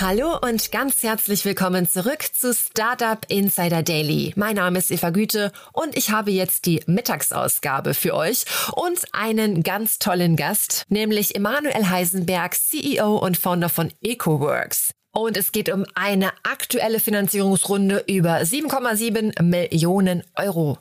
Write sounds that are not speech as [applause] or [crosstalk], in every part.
Hallo und ganz herzlich willkommen zurück zu Startup Insider Daily. Mein Name ist Eva Güte und ich habe jetzt die Mittagsausgabe für euch und einen ganz tollen Gast, nämlich Emanuel Heisenberg, CEO und Founder von EcoWorks. Und es geht um eine aktuelle Finanzierungsrunde über 7,7 Millionen Euro.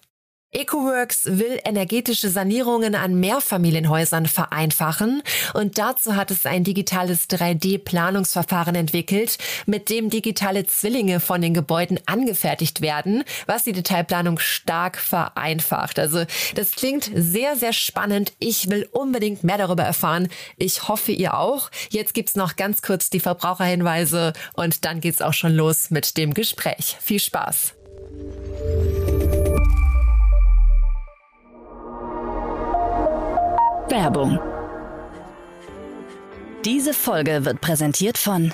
EcoWorks will energetische Sanierungen an Mehrfamilienhäusern vereinfachen und dazu hat es ein digitales 3D-Planungsverfahren entwickelt, mit dem digitale Zwillinge von den Gebäuden angefertigt werden, was die Detailplanung stark vereinfacht. Also das klingt sehr, sehr spannend. Ich will unbedingt mehr darüber erfahren. Ich hoffe, ihr auch. Jetzt gibt's noch ganz kurz die Verbraucherhinweise und dann geht's auch schon los mit dem Gespräch. Viel Spaß! Werbung. Diese Folge wird präsentiert von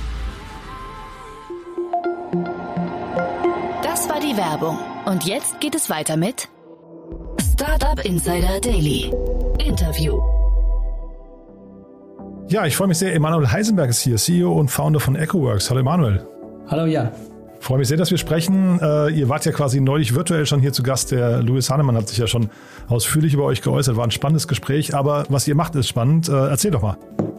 die Werbung. Und jetzt geht es weiter mit Startup Insider Daily. Interview. Ja, ich freue mich sehr. Emanuel Heisenberg ist hier, CEO und Founder von EcoWorks. Hallo Emanuel. Hallo, ja. Ich freue mich sehr, dass wir sprechen. Äh, ihr wart ja quasi neulich virtuell schon hier zu Gast. Der Louis Hahnemann hat sich ja schon ausführlich über euch geäußert. War ein spannendes Gespräch. Aber was ihr macht, ist spannend. Äh, erzähl doch mal.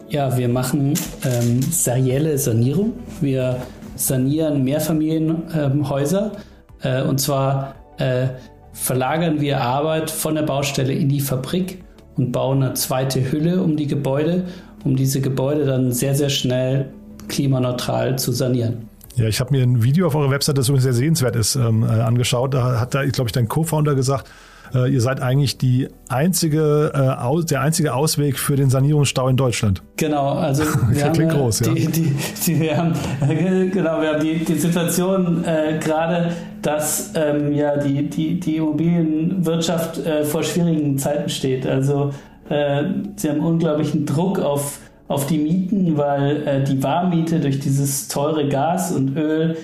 Ja, wir machen ähm, serielle Sanierung. Wir sanieren Mehrfamilienhäuser. Äh, und zwar äh, verlagern wir Arbeit von der Baustelle in die Fabrik und bauen eine zweite Hülle um die Gebäude, um diese Gebäude dann sehr, sehr schnell klimaneutral zu sanieren. Ja, ich habe mir ein Video auf eurer Website, das übrigens sehr sehenswert ist, ähm, äh, angeschaut. Da hat da, glaube ich, dein Co-Founder gesagt, äh, ihr seid eigentlich die einzige, äh, aus, der einzige Ausweg für den Sanierungsstau in Deutschland. Genau, also [laughs] wir haben, klingt groß, ja. Die, die, die, wir haben, [laughs] genau, wir haben die, die Situation äh, gerade, dass ähm, ja die, die, die Immobilienwirtschaft äh, vor schwierigen Zeiten steht. Also äh, sie haben unglaublichen Druck auf auf die Mieten, weil äh, die Warmmiete durch dieses teure Gas und Öl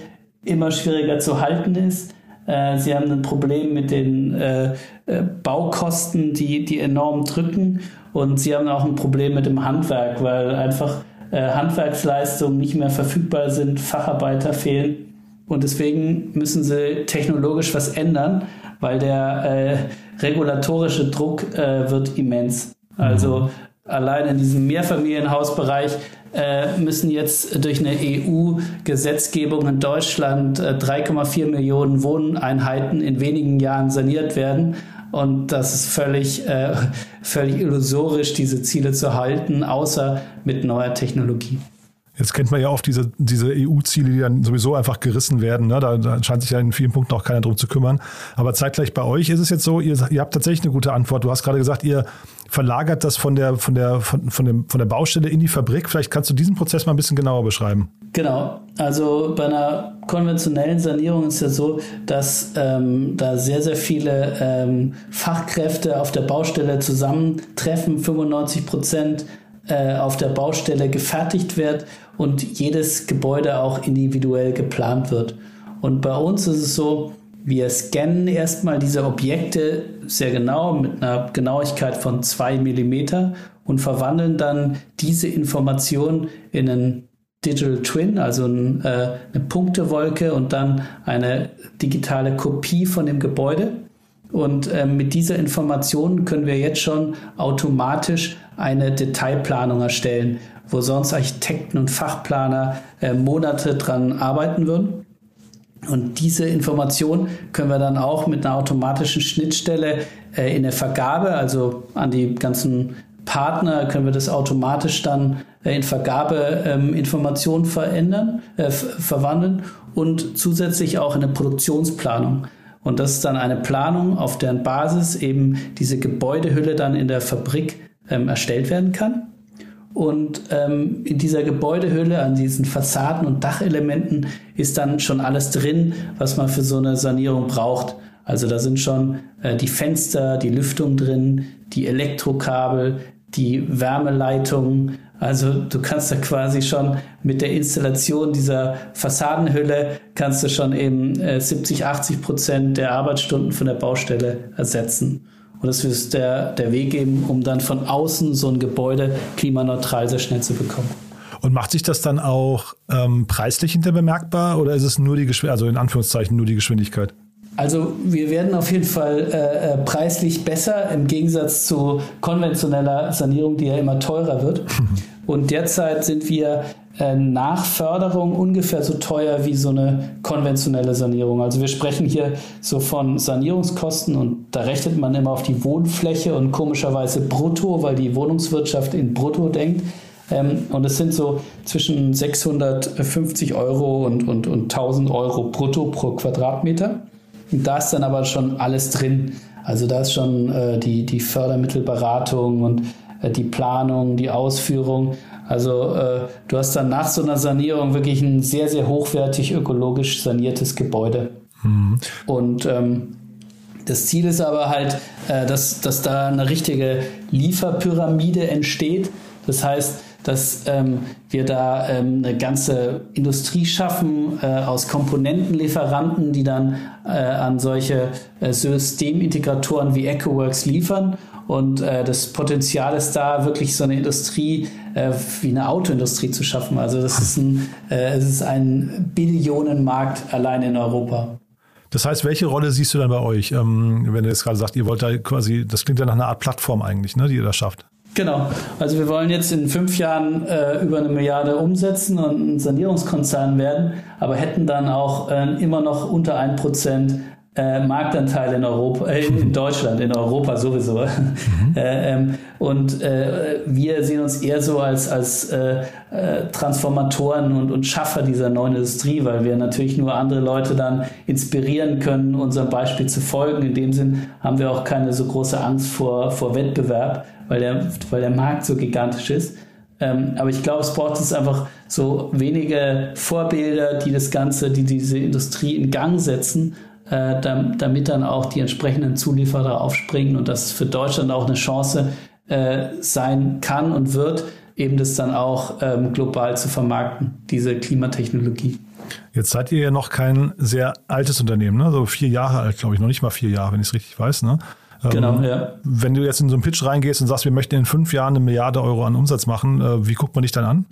immer schwieriger zu halten ist. Äh, sie haben ein Problem mit den äh, äh, Baukosten, die, die enorm drücken. Und sie haben auch ein Problem mit dem Handwerk, weil einfach äh, Handwerksleistungen nicht mehr verfügbar sind, Facharbeiter fehlen. Und deswegen müssen sie technologisch was ändern, weil der regulatorische Druck wird immens. Also mhm. Allein in diesem Mehrfamilienhausbereich äh, müssen jetzt durch eine EU-Gesetzgebung in Deutschland äh, 3,4 Millionen Wohneinheiten in wenigen Jahren saniert werden. Und das ist völlig, äh, völlig illusorisch, diese Ziele zu halten, außer mit neuer Technologie. Jetzt kennt man ja oft diese, diese EU-Ziele, die dann sowieso einfach gerissen werden. Ne? Da, da, scheint sich ja in vielen Punkten auch keiner drum zu kümmern. Aber zeitgleich bei euch ist es jetzt so, ihr, ihr habt tatsächlich eine gute Antwort. Du hast gerade gesagt, ihr verlagert das von der, von, der, von, von, dem, von der Baustelle in die Fabrik. Vielleicht kannst du diesen Prozess mal ein bisschen genauer beschreiben. Genau. Also bei einer konventionellen Sanierung ist ja so, dass ähm, da sehr, sehr viele ähm, Fachkräfte auf der Baustelle zusammentreffen. 95 Prozent äh, auf der Baustelle gefertigt wird und jedes Gebäude auch individuell geplant wird. Und bei uns ist es so, wir scannen erstmal diese Objekte sehr genau mit einer Genauigkeit von zwei Millimeter und verwandeln dann diese Information in einen Digital Twin, also ein, äh, eine Punktewolke und dann eine digitale Kopie von dem Gebäude. Und äh, mit dieser Information können wir jetzt schon automatisch eine Detailplanung erstellen, wo sonst Architekten und Fachplaner äh, Monate dran arbeiten würden. Und diese Information können wir dann auch mit einer automatischen Schnittstelle äh, in der Vergabe, also an die ganzen Partner, können wir das automatisch dann äh, in Vergabeinformationen ähm, verändern, äh, verwandeln und zusätzlich auch in eine Produktionsplanung. Und das ist dann eine Planung, auf deren Basis eben diese Gebäudehülle dann in der Fabrik ähm, erstellt werden kann. und ähm, in dieser Gebäudehülle, an diesen Fassaden und Dachelementen ist dann schon alles drin, was man für so eine Sanierung braucht. Also da sind schon äh, die Fenster, die Lüftung drin, die Elektrokabel, die Wärmeleitung. Also du kannst da quasi schon mit der Installation dieser Fassadenhülle kannst du schon eben äh, 70, 80 Prozent der Arbeitsstunden von der Baustelle ersetzen. Und das ist der, der Weg eben, um dann von außen so ein Gebäude klimaneutral sehr schnell zu bekommen. Und macht sich das dann auch ähm, preislich hinter bemerkbar oder ist es nur die Geschwindigkeit, also in Anführungszeichen nur die Geschwindigkeit? Also wir werden auf jeden Fall äh, äh, preislich besser im Gegensatz zu konventioneller Sanierung, die ja immer teurer wird. [laughs] Und derzeit sind wir äh, nach Förderung ungefähr so teuer wie so eine konventionelle Sanierung. Also wir sprechen hier so von Sanierungskosten und da rechnet man immer auf die Wohnfläche und komischerweise brutto, weil die Wohnungswirtschaft in brutto denkt. Ähm, und es sind so zwischen 650 Euro und, und, und 1000 Euro brutto pro Quadratmeter. Da ist dann aber schon alles drin. Also da ist schon äh, die, die Fördermittelberatung und äh, die Planung, die Ausführung. Also äh, du hast dann nach so einer Sanierung wirklich ein sehr, sehr hochwertig ökologisch saniertes Gebäude. Mhm. Und ähm, das Ziel ist aber halt, äh, dass, dass da eine richtige Lieferpyramide entsteht. Das heißt, dass ähm, wir da ähm, eine ganze Industrie schaffen äh, aus Komponentenlieferanten, die dann äh, an solche äh, Systemintegratoren wie EcoWorks liefern. Und äh, das Potenzial ist da, wirklich so eine Industrie äh, wie eine Autoindustrie zu schaffen. Also das ist ein, äh, es ist ein Billionenmarkt allein in Europa. Das heißt, welche Rolle siehst du dann bei euch, ähm, wenn du jetzt gerade sagst, ihr wollt da quasi, das klingt ja nach einer Art Plattform eigentlich, ne, die ihr da schafft? Genau. Also wir wollen jetzt in fünf Jahren äh, über eine Milliarde umsetzen und ein Sanierungskonzern werden, aber hätten dann auch äh, immer noch unter ein Prozent äh, Marktanteil in Europa, äh, in Deutschland, in Europa sowieso. Mhm. [laughs] äh, ähm, und äh, wir sehen uns eher so als, als äh, äh, Transformatoren und, und Schaffer dieser neuen Industrie, weil wir natürlich nur andere Leute dann inspirieren können, unserem Beispiel zu folgen. In dem Sinn haben wir auch keine so große Angst vor, vor Wettbewerb, weil der, weil der Markt so gigantisch ist. Ähm, aber ich glaube, es braucht jetzt einfach so wenige Vorbilder, die das Ganze, die diese Industrie in Gang setzen äh, damit dann auch die entsprechenden Zulieferer aufspringen und das für Deutschland auch eine Chance äh, sein kann und wird, eben das dann auch ähm, global zu vermarkten, diese Klimatechnologie. Jetzt seid ihr ja noch kein sehr altes Unternehmen, ne? so vier Jahre alt, glaube ich, noch nicht mal vier Jahre, wenn ich es richtig weiß. Ne? Ähm, genau, ja. Wenn du jetzt in so einen Pitch reingehst und sagst, wir möchten in fünf Jahren eine Milliarde Euro an Umsatz machen, äh, wie guckt man dich dann an?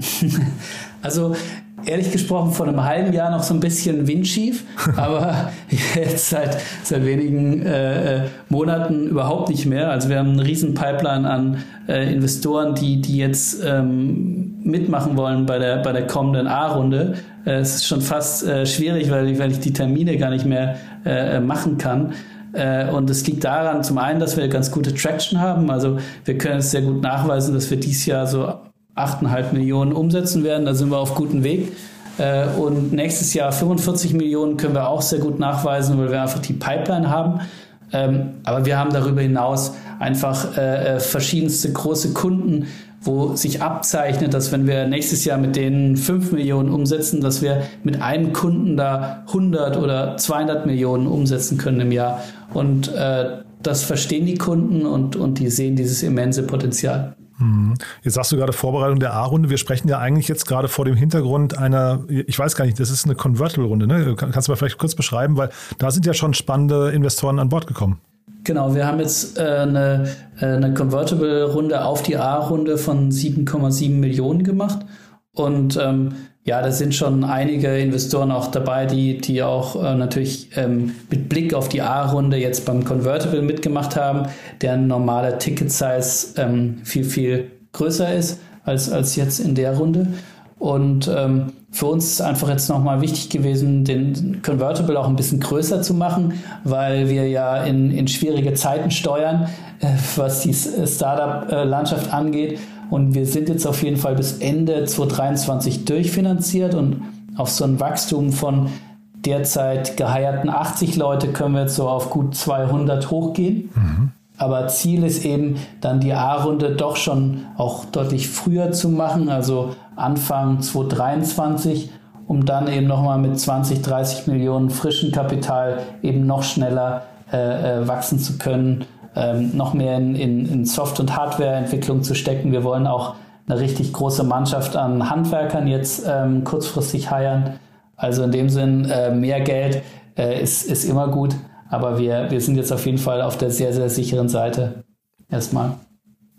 [laughs] also ehrlich gesprochen vor einem halben Jahr noch so ein bisschen windschief, [laughs] aber jetzt seit, seit wenigen äh, äh, Monaten überhaupt nicht mehr. Also wir haben einen riesen Pipeline an äh, Investoren, die, die jetzt ähm, mitmachen wollen bei der, bei der kommenden A-Runde. Äh, es ist schon fast äh, schwierig, weil ich, weil ich die Termine gar nicht mehr äh, machen kann. Und es liegt daran, zum einen, dass wir ganz gute Traction haben. Also wir können es sehr gut nachweisen, dass wir dieses Jahr so 8,5 Millionen umsetzen werden. Da sind wir auf gutem Weg. Äh, und nächstes Jahr 45 Millionen können wir auch sehr gut nachweisen, weil wir einfach die Pipeline haben. Ähm, aber wir haben darüber hinaus einfach äh, verschiedenste große Kunden, wo sich abzeichnet, dass wenn wir nächstes Jahr mit denen 5 Millionen umsetzen, dass wir mit einem Kunden da 100 oder 200 Millionen umsetzen können im Jahr. Und äh, das verstehen die Kunden und, und die sehen dieses immense Potenzial. Mhm. Jetzt sagst du gerade Vorbereitung der A-Runde. Wir sprechen ja eigentlich jetzt gerade vor dem Hintergrund einer, ich weiß gar nicht, das ist eine Convertible-Runde. Ne? Kannst du mal vielleicht kurz beschreiben, weil da sind ja schon spannende Investoren an Bord gekommen. Genau, wir haben jetzt äh, eine, äh, eine Convertible-Runde auf die A-Runde von 7,7 Millionen gemacht. Und ähm, ja, da sind schon einige Investoren auch dabei, die, die auch äh, natürlich ähm, mit Blick auf die A-Runde jetzt beim Convertible mitgemacht haben, deren normaler Ticket-Size ähm, viel, viel größer ist als, als jetzt in der Runde. Und ähm, für uns ist einfach jetzt nochmal wichtig gewesen, den Convertible auch ein bisschen größer zu machen, weil wir ja in, in schwierige Zeiten steuern, äh, was die Startup-Landschaft angeht. Und wir sind jetzt auf jeden Fall bis Ende 2023 durchfinanziert und auf so ein Wachstum von derzeit geheierten 80 Leute können wir jetzt so auf gut 200 hochgehen. Mhm. aber Ziel ist eben dann die A-Runde doch schon auch deutlich früher zu machen, also Anfang 2023, um dann eben nochmal mit 20, 30 Millionen frischen Kapital eben noch schneller äh, äh, wachsen zu können, ähm, noch mehr in, in, in Soft- und Hardware-Entwicklung zu stecken. Wir wollen auch eine richtig große Mannschaft an Handwerkern jetzt ähm, kurzfristig heiern. Also in dem Sinn, äh, mehr Geld äh, ist, ist immer gut. Aber wir, wir sind jetzt auf jeden Fall auf der sehr, sehr sicheren Seite. Erstmal.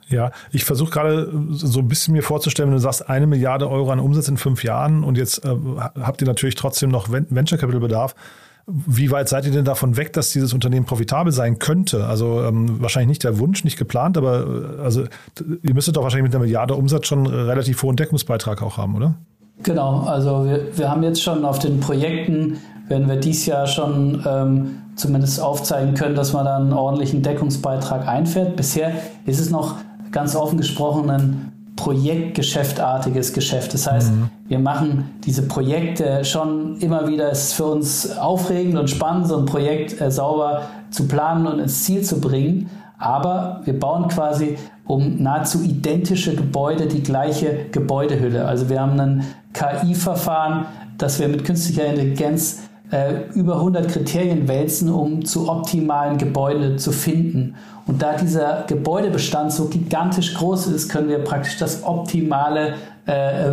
Ja, ich versuche gerade so ein bisschen mir vorzustellen, wenn du sagst, eine Milliarde Euro an Umsatz in fünf Jahren und jetzt äh, habt ihr natürlich trotzdem noch Venture Capital Bedarf. Wie weit seid ihr denn davon weg, dass dieses Unternehmen profitabel sein könnte? Also ähm, wahrscheinlich nicht der Wunsch, nicht geplant, aber äh, also ihr müsstet doch wahrscheinlich mit einer Milliarde Umsatz schon relativ hohen Deckungsbeitrag auch haben, oder? Genau, also wir, wir haben jetzt schon auf den Projekten, werden wir dieses Jahr schon ähm, zumindest aufzeigen können, dass man da einen ordentlichen Deckungsbeitrag einfährt. Bisher ist es noch ganz offen gesprochen ein projektgeschäftartiges Geschäft. Das heißt, mhm. wir machen diese Projekte schon immer wieder. Es ist für uns aufregend und spannend, so ein Projekt äh, sauber zu planen und ins Ziel zu bringen. Aber wir bauen quasi um nahezu identische Gebäude die gleiche Gebäudehülle. Also wir haben ein KI-Verfahren, das wir mit künstlicher Intelligenz über 100 Kriterien wälzen, um zu optimalen Gebäuden zu finden. Und da dieser Gebäudebestand so gigantisch groß ist, können wir praktisch das optimale äh,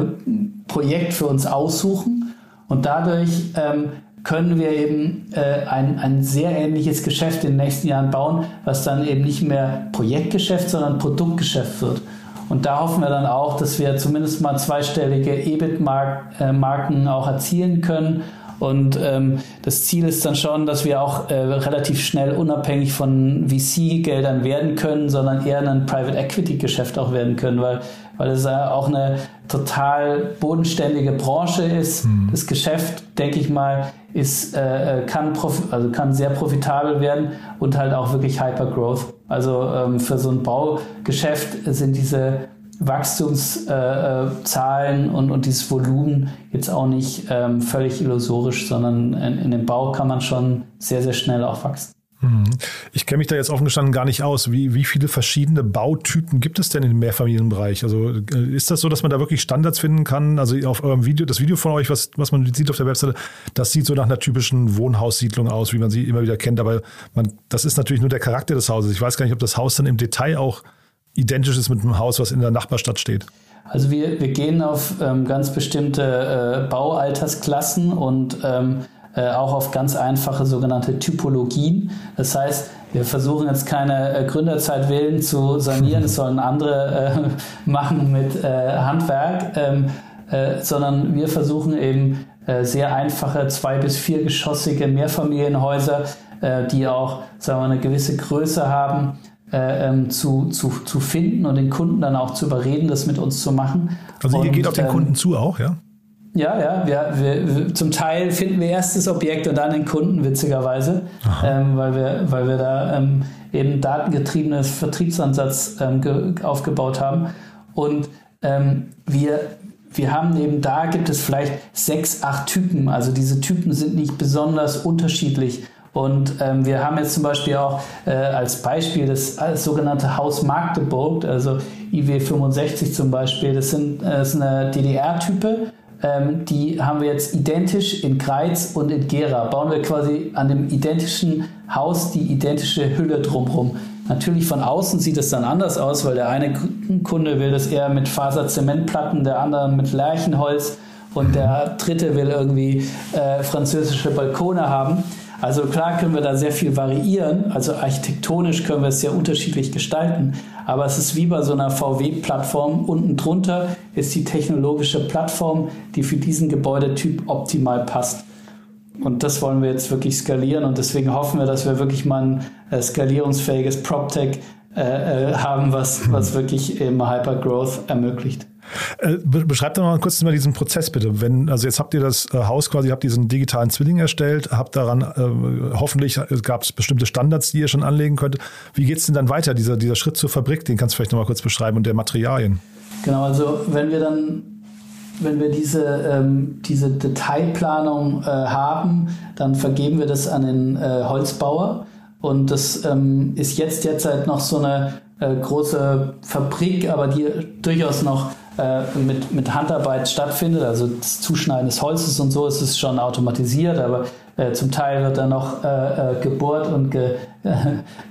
Projekt für uns aussuchen. Und dadurch ähm, können wir eben äh, ein, ein sehr ähnliches Geschäft in den nächsten Jahren bauen, was dann eben nicht mehr Projektgeschäft, sondern Produktgeschäft wird. Und da hoffen wir dann auch, dass wir zumindest mal zweistellige EBIT-Marken auch erzielen können und ähm, das Ziel ist dann schon, dass wir auch äh, relativ schnell unabhängig von VC-Geldern werden können, sondern eher ein Private Equity-Geschäft auch werden können, weil, weil es äh, auch eine total bodenständige Branche ist. Mhm. Das Geschäft, denke ich mal, ist, äh, äh kann, also kann sehr profitabel werden und halt auch wirklich Hypergrowth. Also ähm, für so ein Baugeschäft sind diese Wachstumszahlen äh, und, und dieses Volumen jetzt auch nicht ähm, völlig illusorisch, sondern in, in dem Bau kann man schon sehr, sehr schnell auch wachsen. Mhm. Ich kenne mich da jetzt offen gestanden gar nicht aus. Wie, wie viele verschiedene Bautypen gibt es denn im Mehrfamilienbereich? Also äh, ist das so, dass man da wirklich Standards finden kann? Also auf eurem Video, das Video von euch, was, was man sieht auf der Webseite, das sieht so nach einer typischen Wohnhaussiedlung aus, wie man sie immer wieder kennt. Aber man, das ist natürlich nur der Charakter des Hauses. Ich weiß gar nicht, ob das Haus dann im Detail auch identisch ist mit einem Haus, was in der Nachbarstadt steht? Also wir, wir gehen auf ähm, ganz bestimmte äh, Baualtersklassen und ähm, äh, auch auf ganz einfache sogenannte Typologien. Das heißt, wir versuchen jetzt keine äh, Gründerzeitvillen zu sanieren, [laughs] das sollen andere äh, [laughs] machen mit äh, Handwerk, ähm, äh, sondern wir versuchen eben sehr einfache zwei- bis viergeschossige Mehrfamilienhäuser, die auch sagen wir, eine gewisse Größe haben, äh, ähm, zu, zu, zu finden und den Kunden dann auch zu überreden, das mit uns zu machen. Also ihr und, geht auf den ähm, Kunden zu auch, ja? Ja, ja, wir, wir, wir, zum Teil finden wir erst das Objekt und dann den Kunden, witzigerweise, ähm, weil, wir, weil wir da ähm, eben datengetriebenes Vertriebsansatz ähm, aufgebaut haben. Und ähm, wir, wir haben eben da gibt es vielleicht sechs, acht Typen. Also diese Typen sind nicht besonders unterschiedlich. Und ähm, wir haben jetzt zum Beispiel auch äh, als Beispiel das, das sogenannte Haus Magdeburg, also IW65 zum Beispiel, das, sind, äh, das ist eine DDR-Type. Ähm, die haben wir jetzt identisch in Greiz und in Gera. Bauen wir quasi an dem identischen Haus die identische Hülle drumherum. Natürlich von außen sieht es dann anders aus, weil der eine Kunde will das eher mit Faserzementplatten, der andere mit Lärchenholz und der dritte will irgendwie äh, französische Balkone haben. Also klar können wir da sehr viel variieren, also architektonisch können wir es sehr unterschiedlich gestalten, aber es ist wie bei so einer VW-Plattform. Unten drunter ist die technologische Plattform, die für diesen Gebäudetyp optimal passt. Und das wollen wir jetzt wirklich skalieren und deswegen hoffen wir, dass wir wirklich mal ein äh, skalierungsfähiges PropTech äh, äh, haben, was, was [laughs] wirklich eben Hypergrowth ermöglicht. Äh, beschreibt doch mal kurz mal diesen Prozess bitte. Wenn, also jetzt habt ihr das äh, Haus quasi, habt diesen digitalen Zwilling erstellt, habt daran, äh, hoffentlich gab es bestimmte Standards, die ihr schon anlegen könnt. Wie geht es denn dann weiter, dieser, dieser Schritt zur Fabrik? Den kannst du vielleicht noch mal kurz beschreiben und der Materialien. Genau, also wenn wir dann wenn wir diese, ähm, diese Detailplanung äh, haben, dann vergeben wir das an den äh, Holzbauer Und das ähm, ist jetzt derzeit noch so eine äh, große Fabrik, aber die durchaus noch äh, mit, mit Handarbeit stattfindet. Also das Zuschneiden des Holzes und so ist es schon automatisiert, aber äh, zum Teil wird da noch äh, äh gebohrt und ge, [laughs]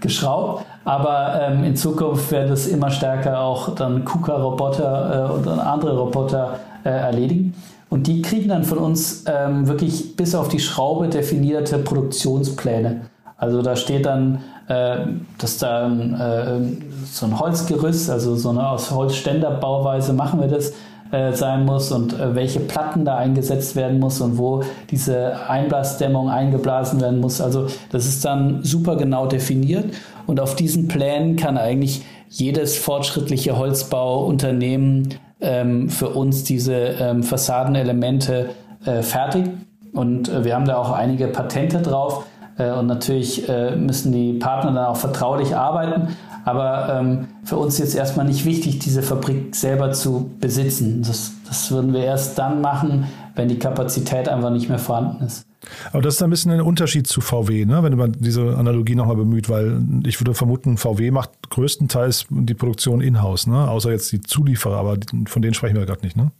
geschraubt. Aber ähm, in Zukunft werden es immer stärker auch dann KUKA-Roboter äh, und andere Roboter erledigen. Und die kriegen dann von uns ähm, wirklich bis auf die Schraube definierte Produktionspläne. Also da steht dann, äh, dass da äh, so ein Holzgerüst, also so eine aus Holzständerbauweise machen wir das, äh, sein muss und äh, welche Platten da eingesetzt werden muss und wo diese Einblasdämmung eingeblasen werden muss. Also das ist dann super genau definiert und auf diesen Plänen kann eigentlich jedes fortschrittliche Holzbauunternehmen ähm, für uns diese ähm, Fassadenelemente äh, fertig. Und äh, wir haben da auch einige Patente drauf. Äh, und natürlich äh, müssen die Partner dann auch vertraulich arbeiten. Aber ähm, für uns ist jetzt erstmal nicht wichtig, diese Fabrik selber zu besitzen. Das, das würden wir erst dann machen, wenn die Kapazität einfach nicht mehr vorhanden ist. Aber das ist ein bisschen ein Unterschied zu VW, ne? wenn man diese Analogie nochmal bemüht, weil ich würde vermuten, VW macht größtenteils die Produktion in-house, ne? außer jetzt die Zulieferer, aber von denen sprechen wir gerade nicht. Ne?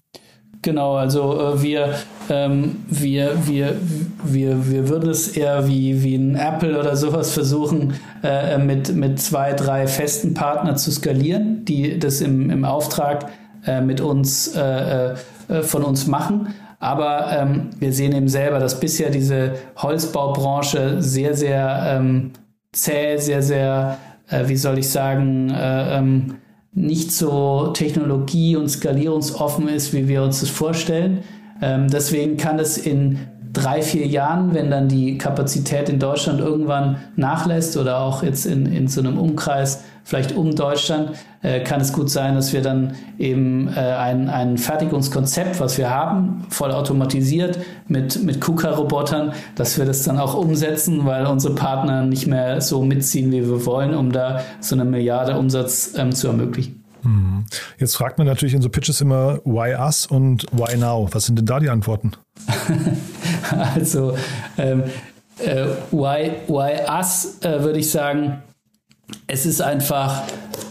Genau, also äh, wir, ähm, wir, wir, wir, wir würden es eher wie, wie ein Apple oder sowas versuchen, äh, mit, mit zwei, drei festen Partnern zu skalieren, die das im, im Auftrag äh, mit uns, äh, äh, von uns machen. Aber ähm, wir sehen eben selber, dass bisher diese Holzbaubranche sehr, sehr ähm, zäh, sehr, sehr, äh, wie soll ich sagen, ähm, nicht so technologie- und skalierungsoffen ist, wie wir uns das vorstellen. Ähm, deswegen kann es in drei, vier Jahren, wenn dann die Kapazität in Deutschland irgendwann nachlässt oder auch jetzt in, in so einem Umkreis vielleicht um Deutschland, äh, kann es gut sein, dass wir dann eben äh, ein, ein Fertigungskonzept, was wir haben, voll automatisiert mit, mit KUKA-Robotern, dass wir das dann auch umsetzen, weil unsere Partner nicht mehr so mitziehen, wie wir wollen, um da so eine Milliarde Umsatz ähm, zu ermöglichen. Mhm. Jetzt fragt man natürlich in so Pitches immer, why us und why now? Was sind denn da die Antworten? [laughs] also, ähm, äh, why, why us, äh, würde ich sagen, es ist einfach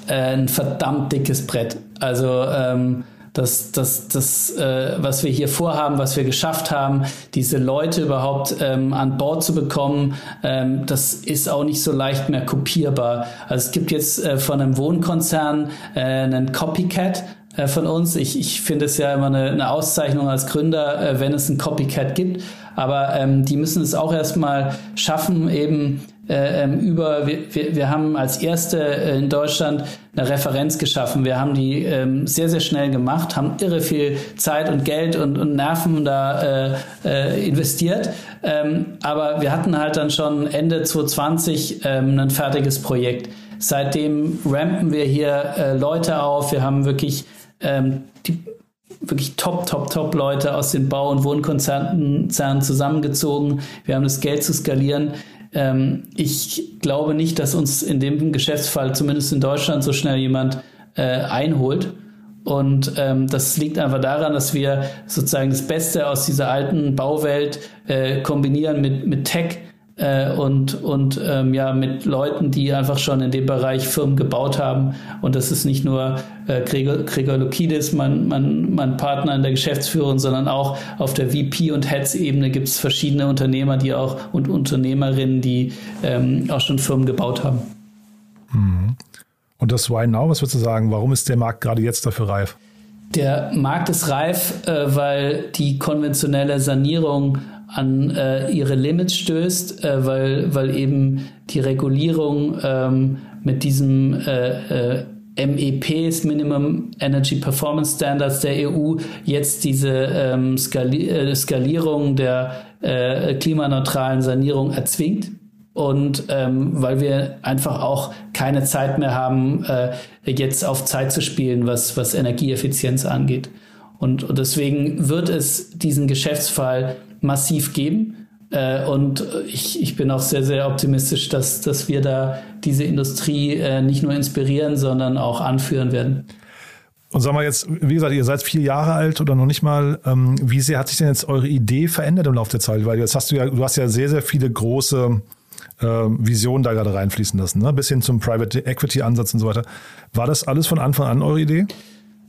äh, ein verdammt dickes Brett. Also ähm, das, das, das äh, was wir hier vorhaben, was wir geschafft haben, diese Leute überhaupt ähm, an Bord zu bekommen, ähm, das ist auch nicht so leicht mehr kopierbar. Also es gibt jetzt äh, von einem Wohnkonzern äh, einen Copycat, äh, von uns. Ich, ich finde es ja immer eine, eine Auszeichnung als Gründer, äh, wenn es ein Copycat gibt. Aber ähm, die müssen es auch erstmal schaffen, eben äh, ähm, über, wir, wir, haben als erste äh, in Deutschland eine Referenz geschaffen. Wir haben die ähm, sehr, sehr schnell gemacht, haben irre viel Zeit und Geld und, und Nerven da äh, äh, investiert. Ähm, aber wir hatten halt dann schon Ende 2020 ähm, ein fertiges Projekt. Seitdem rampen wir hier äh, Leute auf. Wir haben wirklich ähm, die wirklich top, top, top Leute aus den Bau- und Wohnkonzernen zusammengezogen. Wir haben das Geld zu skalieren. Ähm, ich glaube nicht, dass uns in dem Geschäftsfall, zumindest in Deutschland, so schnell jemand äh, einholt. Und ähm, das liegt einfach daran, dass wir sozusagen das Beste aus dieser alten Bauwelt äh, kombinieren mit, mit Tech äh, und, und ähm, ja, mit Leuten, die einfach schon in dem Bereich Firmen gebaut haben. Und das ist nicht nur äh, Gregor, Gregor Lukidis, mein, mein, mein Partner in der Geschäftsführung, sondern auch auf der VP- und Heads-Ebene gibt es verschiedene Unternehmer, die auch und Unternehmerinnen, die ähm, auch schon Firmen gebaut haben. Mhm. Und das Why Now, was würdest du sagen? Warum ist der Markt gerade jetzt dafür reif? Der Markt ist reif, äh, weil die konventionelle Sanierung an äh, ihre Limits stößt, äh, weil, weil eben die Regulierung ähm, mit diesem äh, äh MEPs, Minimum Energy Performance Standards der EU, jetzt diese ähm, Skali äh, Skalierung der äh, klimaneutralen Sanierung erzwingt. Und ähm, weil wir einfach auch keine Zeit mehr haben, äh, jetzt auf Zeit zu spielen, was, was Energieeffizienz angeht. Und, und deswegen wird es diesen Geschäftsfall massiv geben. Äh, und ich, ich bin auch sehr, sehr optimistisch, dass, dass wir da diese Industrie äh, nicht nur inspirieren, sondern auch anführen werden. Und sagen wir jetzt, wie gesagt, ihr seid vier Jahre alt oder noch nicht mal. Ähm, wie sehr hat sich denn jetzt eure Idee verändert im Laufe der Zeit? Weil jetzt hast du ja, du hast ja sehr, sehr viele große äh, Vision da gerade reinfließen lassen, ne? bis hin zum Private Equity Ansatz und so weiter. War das alles von Anfang an eure Idee?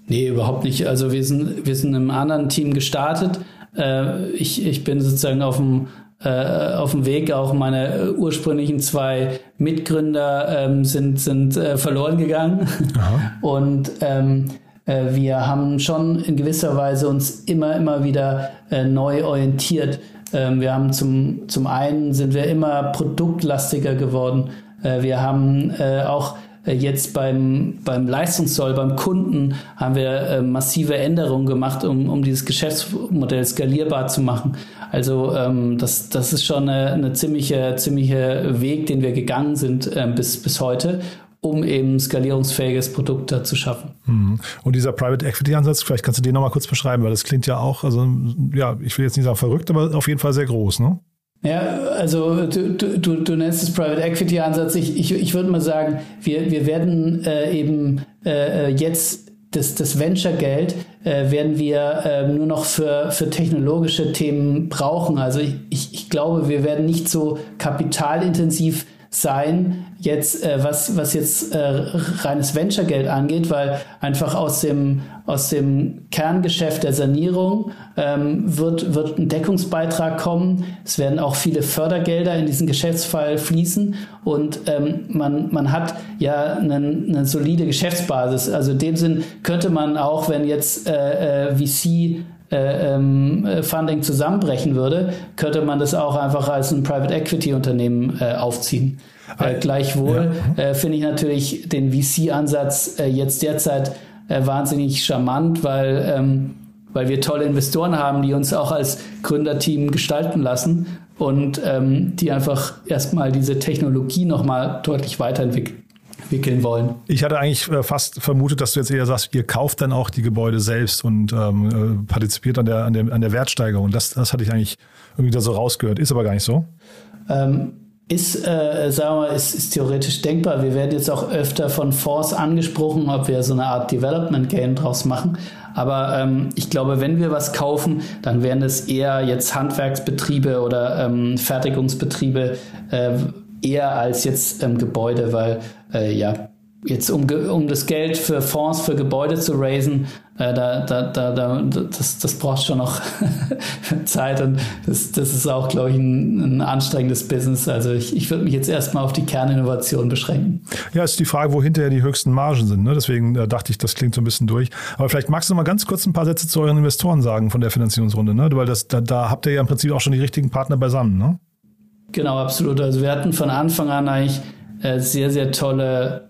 Nee, überhaupt nicht. Also wir sind, wir sind im anderen Team gestartet. Äh, ich, ich bin sozusagen auf dem, äh, auf dem Weg. Auch meine ursprünglichen zwei Mitgründer ähm, sind, sind äh, verloren gegangen. Aha. [laughs] Und ähm, äh, wir haben schon in gewisser Weise uns immer, immer wieder äh, neu orientiert. Ähm, wir haben zum, zum einen sind wir immer produktlastiger geworden. Äh, wir haben äh, auch jetzt beim, beim Leistungssoll, beim Kunden haben wir äh, massive Änderungen gemacht, um, um dieses Geschäftsmodell skalierbar zu machen. Also ähm, das, das ist schon eine, eine ziemliche, Weg, den wir gegangen sind äh, bis, bis heute um eben skalierungsfähiges Produkt da zu schaffen. Mhm. Und dieser Private Equity Ansatz, vielleicht kannst du den nochmal kurz beschreiben, weil das klingt ja auch, also ja, ich will jetzt nicht sagen verrückt, aber auf jeden Fall sehr groß, ne? Ja, also du, du, du nennst es Private Equity Ansatz. Ich, ich, ich würde mal sagen, wir, wir werden äh, eben äh, jetzt das, das Venture-Geld äh, werden wir äh, nur noch für, für technologische Themen brauchen. Also ich, ich, ich glaube, wir werden nicht so kapitalintensiv sein, jetzt, äh, was, was jetzt äh, reines Venture-Geld angeht, weil einfach aus dem, aus dem Kerngeschäft der Sanierung ähm, wird, wird ein Deckungsbeitrag kommen. Es werden auch viele Fördergelder in diesen Geschäftsfall fließen und ähm, man, man hat ja eine, eine solide Geschäftsbasis. Also in dem Sinn könnte man auch, wenn jetzt äh, äh VC äh, ähm, Funding zusammenbrechen würde, könnte man das auch einfach als ein Private Equity Unternehmen äh, aufziehen. Äh, gleichwohl ja. äh, finde ich natürlich den VC-Ansatz äh, jetzt derzeit äh, wahnsinnig charmant, weil, ähm, weil wir tolle Investoren haben, die uns auch als Gründerteam gestalten lassen und ähm, die einfach erstmal diese Technologie nochmal deutlich weiterentwickeln wickeln wollen. Ich hatte eigentlich äh, fast vermutet, dass du jetzt eher sagst, ihr kauft dann auch die Gebäude selbst und ähm, äh, partizipiert an der, an, der, an der Wertsteigerung. Das, das hatte ich eigentlich irgendwie da so rausgehört. Ist aber gar nicht so. Ähm, ist, äh, sagen wir, ist, ist theoretisch denkbar. Wir werden jetzt auch öfter von Force angesprochen, ob wir so eine Art Development Game draus machen. Aber ähm, ich glaube, wenn wir was kaufen, dann wären es eher jetzt Handwerksbetriebe oder ähm, Fertigungsbetriebe äh, eher als jetzt ähm, Gebäude, weil äh, ja, jetzt um, um das Geld für Fonds, für Gebäude zu raisen, äh, da, da, da, da, das, das braucht schon noch [laughs] Zeit und das, das ist auch, glaube ich, ein, ein anstrengendes Business. Also ich, ich würde mich jetzt erstmal auf die Kerninnovation beschränken. Ja, ist die Frage, wo hinterher die höchsten Margen sind. Ne? Deswegen äh, dachte ich, das klingt so ein bisschen durch. Aber vielleicht magst du mal ganz kurz ein paar Sätze zu euren Investoren sagen von der Finanzierungsrunde, ne? weil das, da, da habt ihr ja im Prinzip auch schon die richtigen Partner beisammen. Ne? Genau, absolut. Also wir hatten von Anfang an eigentlich äh, sehr, sehr tolle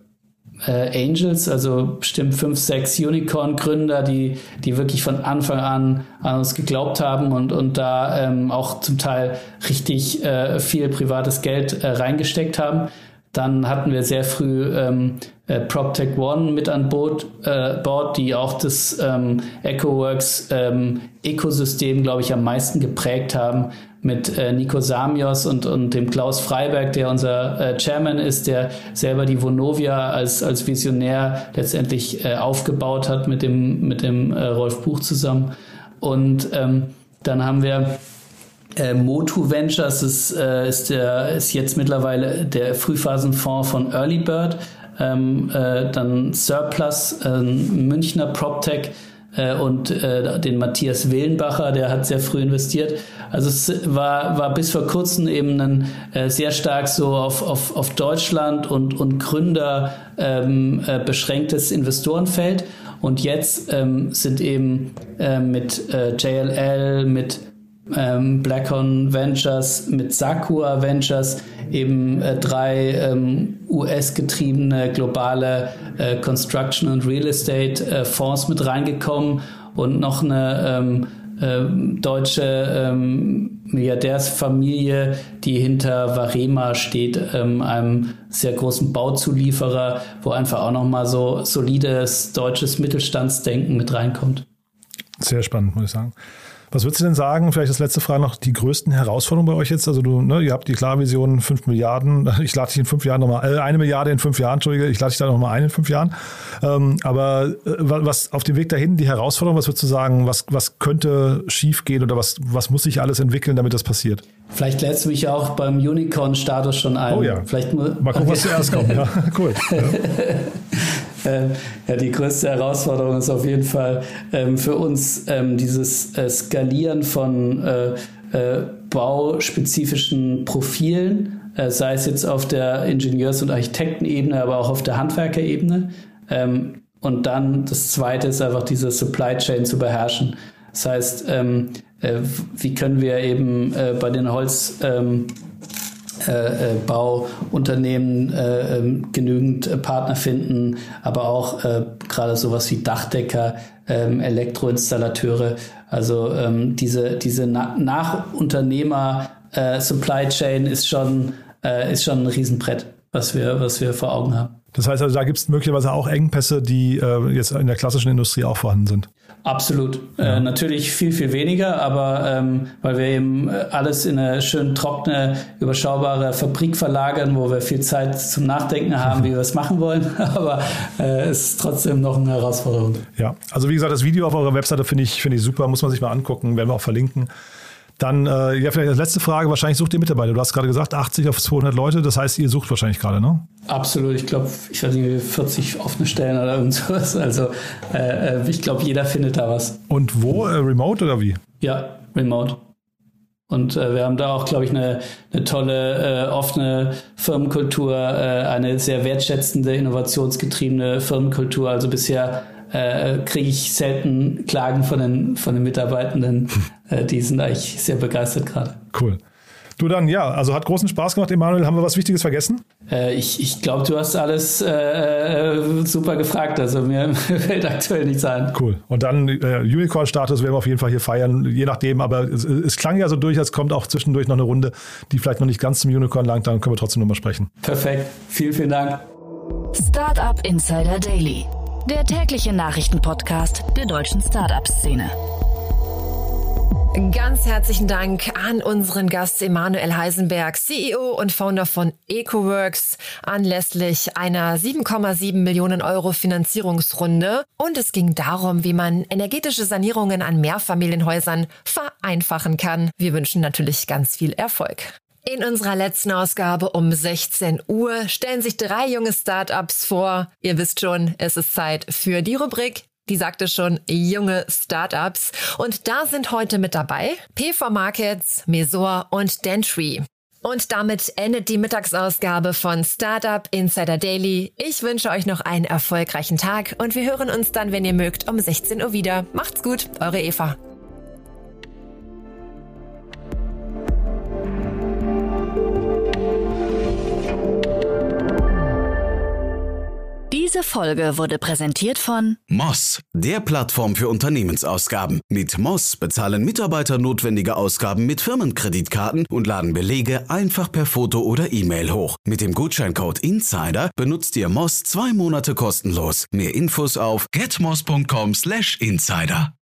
äh, Angels, also bestimmt fünf, sechs Unicorn-Gründer, die, die wirklich von Anfang an an uns geglaubt haben und, und da ähm, auch zum Teil richtig äh, viel privates Geld äh, reingesteckt haben. Dann hatten wir sehr früh ähm, äh, PropTech One mit an Bord, äh, Bord die auch das ähm, EcoWorks ähm, Ökosystem, glaube ich, am meisten geprägt haben mit äh, Nico Samios und, und dem Klaus Freiberg, der unser äh, Chairman ist, der selber die Vonovia als, als Visionär letztendlich äh, aufgebaut hat mit dem, mit dem äh, Rolf Buch zusammen. Und ähm, dann haben wir äh, Motu Ventures, ist, äh, ist, der, ist jetzt mittlerweile der Frühphasenfonds von Early Bird. Ähm, äh, dann Surplus, äh, Münchner PropTech, äh, und äh, den Matthias Willenbacher, der hat sehr früh investiert. Also es war, war bis vor kurzem eben ein äh, sehr stark so auf, auf, auf Deutschland und, und Gründer ähm, äh, beschränktes Investorenfeld. Und jetzt ähm, sind eben äh, mit äh, JLL, mit ähm, Blackhorn Ventures, mit Sakura Ventures eben äh, drei ähm, US-getriebene globale äh, Construction und Real Estate äh, Fonds mit reingekommen und noch eine ähm, äh, deutsche ähm, Milliardärsfamilie, die hinter Varema steht, ähm, einem sehr großen Bauzulieferer, wo einfach auch nochmal so solides deutsches Mittelstandsdenken mit reinkommt. Sehr spannend, muss ich sagen. Was würdest du denn sagen, vielleicht das letzte Frage noch, die größten Herausforderungen bei euch jetzt? Also du, ne, ihr habt die klare Vision 5 Milliarden, [laughs] ich lade dich in fünf Jahren nochmal, äh, eine Milliarde in fünf Jahren, Entschuldige, ich lade dich da nochmal ein in fünf Jahren. Ähm, aber äh, was auf dem Weg dahin, die Herausforderung, was würdest du sagen, was, was könnte schiefgehen oder was, was muss sich alles entwickeln, damit das passiert? Vielleicht lädst du mich auch beim Unicorn-Status schon ein. Oh ja. Vielleicht mal gucken, okay. was zuerst kommt. Ja, [laughs] cool. Ja. [laughs] Ähm, ja, die größte Herausforderung ist auf jeden Fall ähm, für uns ähm, dieses äh, Skalieren von äh, äh, bauspezifischen Profilen, sei es jetzt auf der Ingenieurs- und Architektenebene, aber auch auf der Handwerkerebene. Und dann das Zweite ist einfach diese Supply Chain zu beherrschen. Das heißt, wie können wir eben bei den Holz äh, äh, Bauunternehmen äh, ähm, genügend äh, Partner finden, aber auch äh, gerade sowas wie Dachdecker, ähm, Elektroinstallateure, also ähm, diese, diese Na Nachunternehmer äh, Supply Chain ist schon, ist schon ein Riesenbrett, was wir, was wir vor Augen haben. Das heißt also, da gibt es möglicherweise auch Engpässe, die äh, jetzt in der klassischen Industrie auch vorhanden sind. Absolut. Ja. Äh, natürlich viel, viel weniger, aber ähm, weil wir eben äh, alles in eine schön trockene, überschaubare Fabrik verlagern, wo wir viel Zeit zum Nachdenken haben, [laughs] wie wir es machen wollen. [laughs] aber äh, es ist trotzdem noch eine Herausforderung. Ja, also wie gesagt, das Video auf eurer Webseite finde ich, finde ich super, muss man sich mal angucken, werden wir auch verlinken. Dann, äh, ja, vielleicht als letzte Frage, wahrscheinlich sucht ihr Mitarbeiter. Du hast gerade gesagt, 80 auf 200 Leute, das heißt, ihr sucht wahrscheinlich gerade, ne? Absolut, ich glaube, ich weiß nicht, 40 offene Stellen oder irgendwas. Also äh, äh, ich glaube, jeder findet da was. Und wo? Äh, remote oder wie? Ja, remote. Und äh, wir haben da auch, glaube ich, eine, eine tolle, äh, offene Firmenkultur, äh, eine sehr wertschätzende, innovationsgetriebene Firmenkultur. Also bisher äh, kriege ich selten Klagen von den, von den Mitarbeitenden. [laughs] Äh, die sind eigentlich sehr begeistert gerade. Cool. Du dann, ja, also hat großen Spaß gemacht, Emanuel. Haben wir was Wichtiges vergessen? Äh, ich ich glaube, du hast alles äh, äh super gefragt. Also mir [laughs] fällt aktuell nichts ein. Cool. Und dann äh, Unicorn-Status werden wir auf jeden Fall hier feiern, je nachdem. Aber es, es, klang ja so durch, als kommt auch zwischendurch noch eine Runde, die vielleicht noch nicht ganz zum Unicorn langt. Dann können wir trotzdem nochmal sprechen. Perfekt. Vielen, vielen Dank. Startup Insider Daily der tägliche Nachrichtenpodcast der deutschen Startup-Szene. Ganz herzlichen Dank an unseren Gast Emanuel Heisenberg, CEO und Founder von EcoWorks, anlässlich einer 7,7 Millionen Euro Finanzierungsrunde. Und es ging darum, wie man energetische Sanierungen an Mehrfamilienhäusern vereinfachen kann. Wir wünschen natürlich ganz viel Erfolg. In unserer letzten Ausgabe um 16 Uhr stellen sich drei junge Startups vor. Ihr wisst schon, es ist Zeit für die Rubrik. Die sagte schon junge Startups. Und da sind heute mit dabei P4 Markets, Mesor und Dentry. Und damit endet die Mittagsausgabe von Startup Insider Daily. Ich wünsche euch noch einen erfolgreichen Tag und wir hören uns dann, wenn ihr mögt, um 16 Uhr wieder. Macht's gut, eure Eva. Diese Folge wurde präsentiert von Moss, der Plattform für Unternehmensausgaben. Mit Moss bezahlen Mitarbeiter notwendige Ausgaben mit Firmenkreditkarten und laden Belege einfach per Foto oder E-Mail hoch. Mit dem Gutscheincode Insider benutzt ihr Moss zwei Monate kostenlos. Mehr Infos auf getmoss.com/insider.